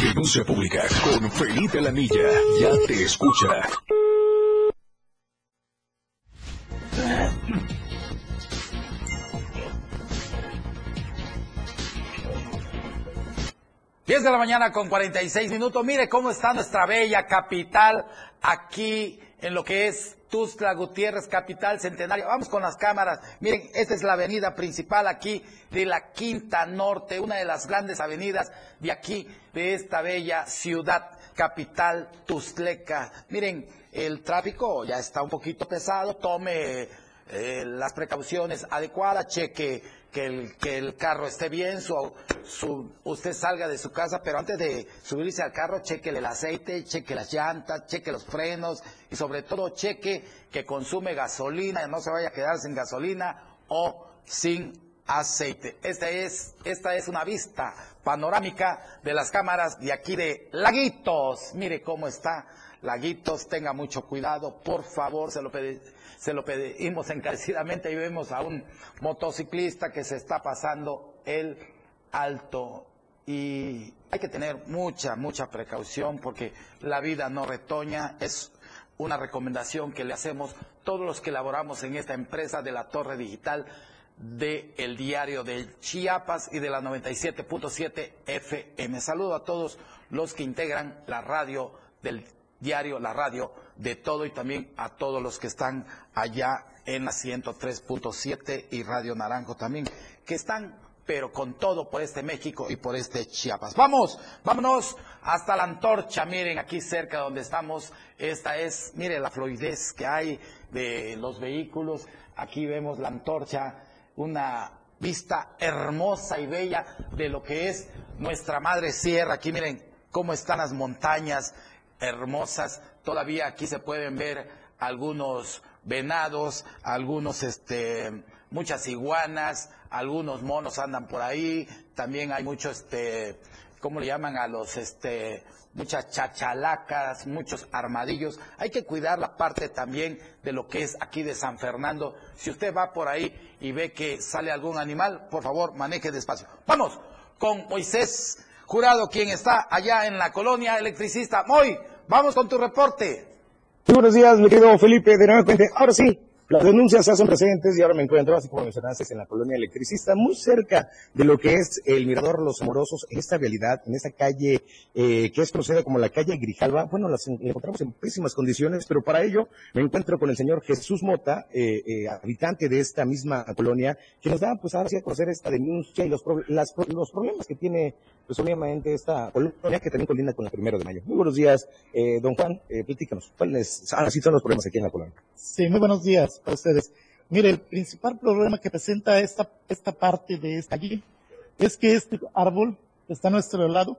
Denuncia pública con Felipe Lanilla. Ya te escucha. Diez de la mañana con 46 minutos. Mire cómo está nuestra bella capital aquí en lo que es Tuzla Gutiérrez, capital centenario. Vamos con las cámaras. Miren, esta es la avenida principal aquí de la Quinta Norte, una de las grandes avenidas de aquí, de esta bella ciudad capital tuzleca. Miren, el tráfico ya está un poquito pesado. Tome eh, las precauciones adecuadas, cheque que el, que el carro esté bien, su, su, usted salga de su casa, pero antes de subirse al carro, cheque el aceite, cheque las llantas, cheque los frenos y sobre todo cheque que consume gasolina, no se vaya a quedar sin gasolina o sin aceite. Esta es, esta es una vista panorámica de las cámaras de aquí de Laguitos. Mire cómo está Laguitos, tenga mucho cuidado, por favor, se lo, se lo pedimos encarecidamente y vemos a un motociclista que se está pasando el alto y hay que tener mucha, mucha precaución porque la vida no retoña, es una recomendación que le hacemos todos los que laboramos en esta empresa de la Torre Digital del el diario de Chiapas y de la 97.7 FM. Saludo a todos los que integran la radio del diario, la radio de todo y también a todos los que están allá en la 103.7 y Radio Naranjo también, que están pero con todo por este México y por este Chiapas. Vamos, vámonos hasta la antorcha, miren aquí cerca donde estamos, esta es, mire la fluidez que hay de los vehículos, aquí vemos la antorcha, una vista hermosa y bella de lo que es nuestra madre sierra, aquí miren cómo están las montañas hermosas, todavía aquí se pueden ver algunos venados, algunos este muchas iguanas, algunos monos andan por ahí, también hay muchos, este, ¿cómo le llaman a los, este, muchas chachalacas, muchos armadillos. Hay que cuidar la parte también de lo que es aquí de San Fernando. Si usted va por ahí y ve que sale algún animal, por favor, maneje despacio. Vamos con Moisés Jurado, quien está allá en la colonia electricista. Moy, vamos con tu reporte. Muy buenos días, mi querido Felipe, de nuevo Ahora sí, las denuncias se hacen presentes y ahora me encuentro, así como mencionaste, en la colonia electricista, muy cerca de lo que es el Mirador Los Amorosos, en esta realidad, en esta calle eh, que es conocida como la calle Grijalva. Bueno, las encontramos en pésimas condiciones, pero para ello me encuentro con el señor Jesús Mota, eh, eh, habitante de esta misma colonia, que nos da, pues, ahora sí a conocer esta denuncia y los, los problemas que tiene, pues, obviamente, esta colonia que también colinda con el primero de mayo. Muy buenos días, don Juan, platícanos, ¿cuáles ahora son los problemas aquí en la colonia? Sí, muy buenos días para ustedes. Mire, el principal problema que presenta esta, esta parte de esta allí es que este árbol está a nuestro lado.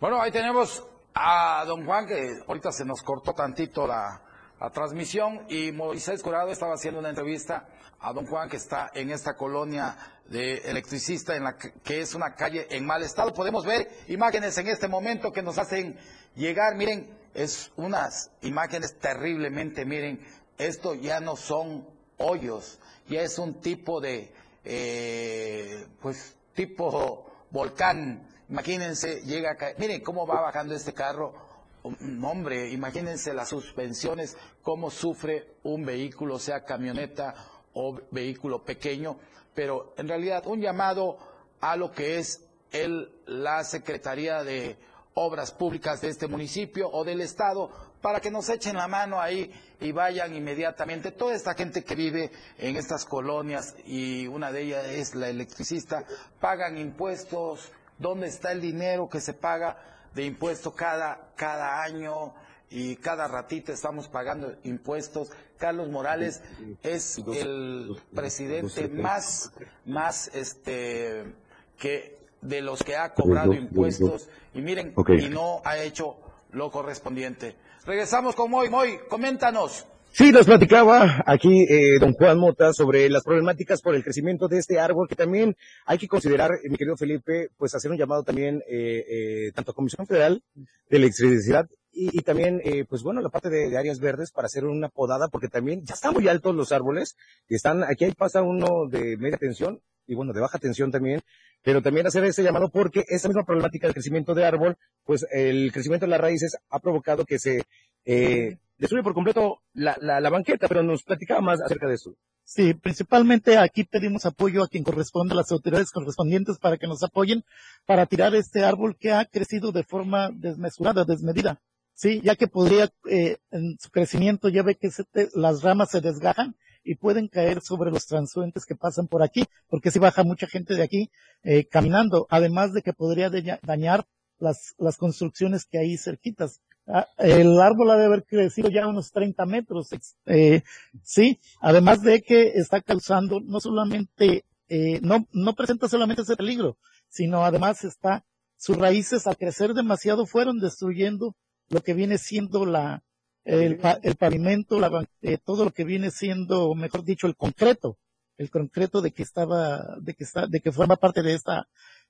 Bueno, ahí tenemos a don Juan, que ahorita se nos cortó tantito la, la transmisión, y Moisés Curado estaba haciendo una entrevista a don Juan, que está en esta colonia de electricista, en la que es una calle en mal estado. Podemos ver imágenes en este momento que nos hacen llegar, miren, es unas imágenes terriblemente, miren, esto ya no son hoyos, ya es un tipo de, eh, pues, tipo volcán. Imagínense, llega a caer, miren cómo va bajando este carro. Hombre, imagínense las suspensiones, cómo sufre un vehículo, sea camioneta o vehículo pequeño, pero en realidad un llamado a lo que es el, la Secretaría de obras públicas de este municipio o del estado para que nos echen la mano ahí y vayan inmediatamente. Toda esta gente que vive en estas colonias y una de ellas es la electricista, pagan impuestos. ¿Dónde está el dinero que se paga de impuesto cada, cada año? y cada ratito estamos pagando impuestos. Carlos Morales es el presidente más, más este, que de los que ha cobrado impuestos y miren, y no ha hecho lo correspondiente. Regresamos con Moy. Moy, coméntanos. Sí, nos platicaba aquí eh, don Juan Mota sobre las problemáticas por el crecimiento de este árbol, que también hay que considerar, eh, mi querido Felipe, pues hacer un llamado también eh, eh tanto a Comisión Federal de Electricidad y, también, eh, pues bueno, la parte de, áreas verdes para hacer una podada, porque también ya están muy altos los árboles, y están, aquí pasa uno de media tensión, y bueno, de baja tensión también, pero también hacer ese llamado porque esa misma problemática del crecimiento de árbol, pues el crecimiento de las raíces ha provocado que se eh, destruye por completo la, la, banqueta, pero nos platicaba más acerca de eso. Sí, principalmente aquí pedimos apoyo a quien corresponde, a las autoridades correspondientes para que nos apoyen para tirar este árbol que ha crecido de forma desmesurada, desmedida. Sí, ya que podría, eh, en su crecimiento ya ve que las ramas se desgajan y pueden caer sobre los transuentes que pasan por aquí, porque si baja mucha gente de aquí eh, caminando, además de que podría dañar las, las construcciones que hay cerquitas. Ah, el árbol ha de haber crecido ya unos 30 metros, eh, sí, además de que está causando no solamente, eh, no, no presenta solamente ese peligro, sino además está, sus raíces al crecer demasiado fueron destruyendo lo que viene siendo la, el, el pavimento, la, eh, todo lo que viene siendo, mejor dicho, el concreto, el concreto de que estaba, de que está, de que forma parte de esta,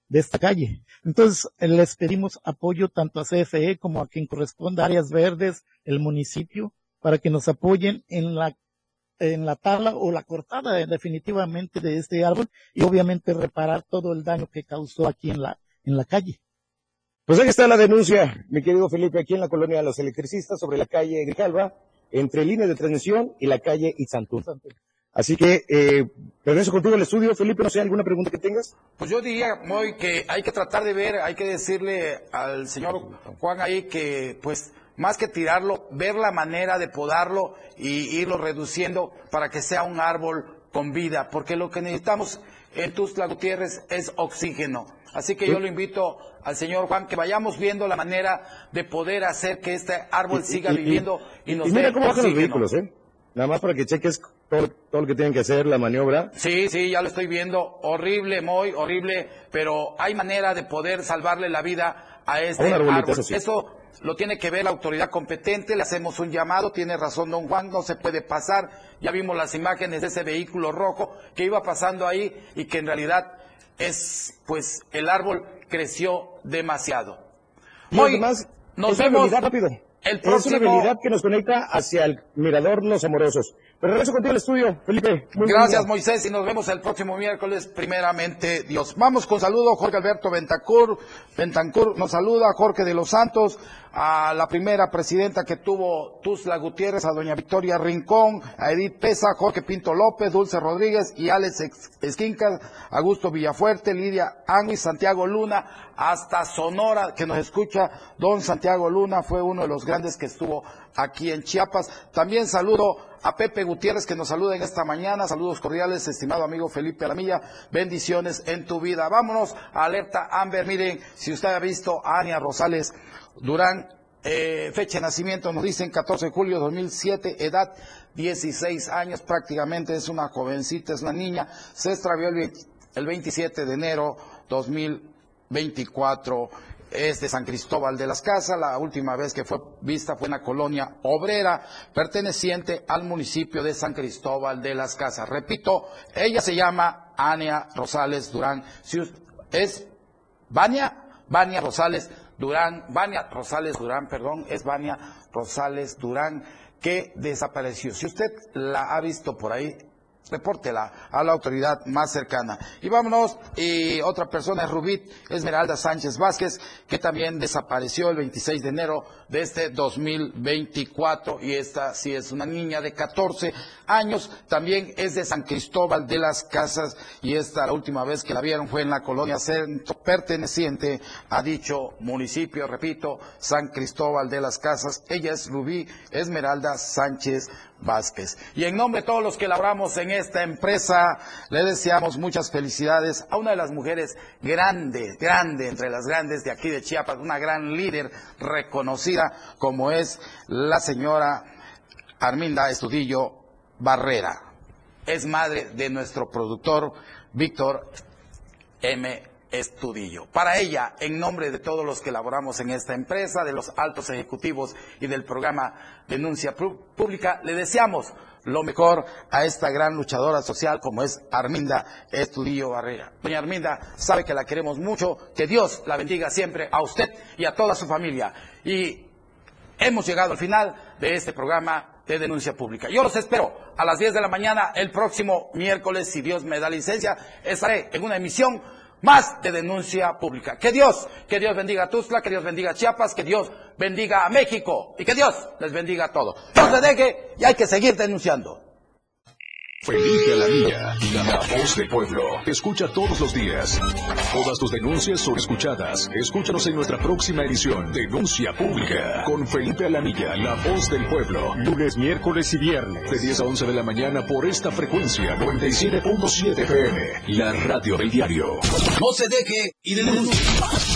de esta calle. Entonces, les pedimos apoyo tanto a CFE como a quien corresponda, áreas verdes, el municipio, para que nos apoyen en la en la tabla o la cortada definitivamente de este árbol y obviamente reparar todo el daño que causó aquí en la, en la calle. Pues ahí está la denuncia, mi querido Felipe, aquí en la colonia de los electricistas sobre la calle Grijalva, entre línea de transmisión y la calle Itzantún. Así que, eh, regreso contigo al estudio. Felipe, no sé, ¿alguna pregunta que tengas? Pues yo diría, muy que hay que tratar de ver, hay que decirle al señor Juan ahí que, pues, más que tirarlo, ver la manera de podarlo y irlo reduciendo para que sea un árbol con vida, porque lo que necesitamos en Tuzla Gutiérrez es oxígeno. Así que yo lo invito al señor Juan que vayamos viendo la manera de poder hacer que este árbol siga viviendo y, nos mira cómo los vehículos, ¿eh? Nada más para que cheques todo, lo que tienen que hacer, la maniobra. Sí, sí, ya lo estoy viendo. Horrible, muy horrible, pero hay manera de poder salvarle la vida a este árbol. Eso, lo tiene que ver la autoridad competente, le hacemos un llamado, tiene razón don Juan, no se puede pasar. Ya vimos las imágenes de ese vehículo rojo que iba pasando ahí y que en realidad es, pues, el árbol creció demasiado. Hoy nos vemos rápido. El próximo... Es una habilidad que nos conecta hacia el mirador Los Amorosos. Pero regreso contigo al estudio, Felipe. Gracias, Moisés, y nos vemos el próximo miércoles, primeramente Dios. Vamos con saludo, Jorge Alberto Bentancur. Bentancur nos saluda, Jorge de los Santos, a la primera presidenta que tuvo Tuzla Gutiérrez, a doña Victoria Rincón, a Edith Pesa, Jorge Pinto López, Dulce Rodríguez y Alex Esquincas, Augusto Villafuerte, Lidia Angui, Santiago Luna, hasta Sonora, que nos escucha. Don Santiago Luna fue uno de los grandes que estuvo aquí en Chiapas. También saludo a Pepe Gutiérrez que nos saluda en esta mañana. Saludos cordiales, estimado amigo Felipe Alamilla. Bendiciones en tu vida. Vámonos Alerta Amber. Miren, si usted ha visto a Ania Rosales Durán, eh, fecha de nacimiento nos dicen 14 de julio de 2007, edad 16 años prácticamente, es una jovencita, es una niña. Se extravió el, el 27 de enero 2024 es de San Cristóbal de las Casas. La última vez que fue vista fue en la colonia obrera perteneciente al municipio de San Cristóbal de las Casas. Repito, ella se llama Ania Rosales Durán. ¿Es Vania? Vania Rosales Durán, Vania Rosales Durán, perdón, es Vania Rosales Durán que desapareció. Si usted la ha visto por ahí, repórtela a la autoridad más cercana. Y vámonos, y otra persona es Rubit Esmeralda Sánchez Vázquez, que también desapareció el 26 de enero de este 2024, y esta sí es una niña de 14 años, también es de San Cristóbal de las Casas, y esta la última vez que la vieron fue en la colonia centro, perteneciente a dicho municipio, repito, San Cristóbal de las Casas. Ella es Rubí Esmeralda Sánchez Vázquez. Y en nombre de todos los que laboramos en esta empresa, le deseamos muchas felicidades a una de las mujeres grande, grande, entre las grandes de aquí de Chiapas, una gran líder reconocida como es la señora Arminda Estudillo Barrera. Es madre de nuestro productor Víctor M. Estudillo. Para ella, en nombre de todos los que laboramos en esta empresa, de los altos ejecutivos y del programa Denuncia Pública, le deseamos lo mejor a esta gran luchadora social como es Arminda Estudillo Barrera. Doña Arminda sabe que la queremos mucho, que Dios la bendiga siempre a usted y a toda su familia. Y hemos llegado al final de este programa de denuncia pública. Yo los espero a las 10 de la mañana el próximo miércoles, si Dios me da licencia, estaré en una emisión más de denuncia pública. Que Dios, que Dios bendiga a Tuzla, que Dios bendiga a Chiapas, que Dios bendiga a México y que Dios les bendiga a todos. No se deje y hay que seguir denunciando. Felipe Alamilla, la voz del pueblo. Escucha todos los días. Todas tus denuncias son escuchadas. Escúchanos en nuestra próxima edición, Denuncia Pública, con Felipe Alamilla, la voz del pueblo. Lunes, miércoles y viernes, de 10 a 11 de la mañana por esta frecuencia, 97.7 FM, la radio del diario. No se deje y denuncie.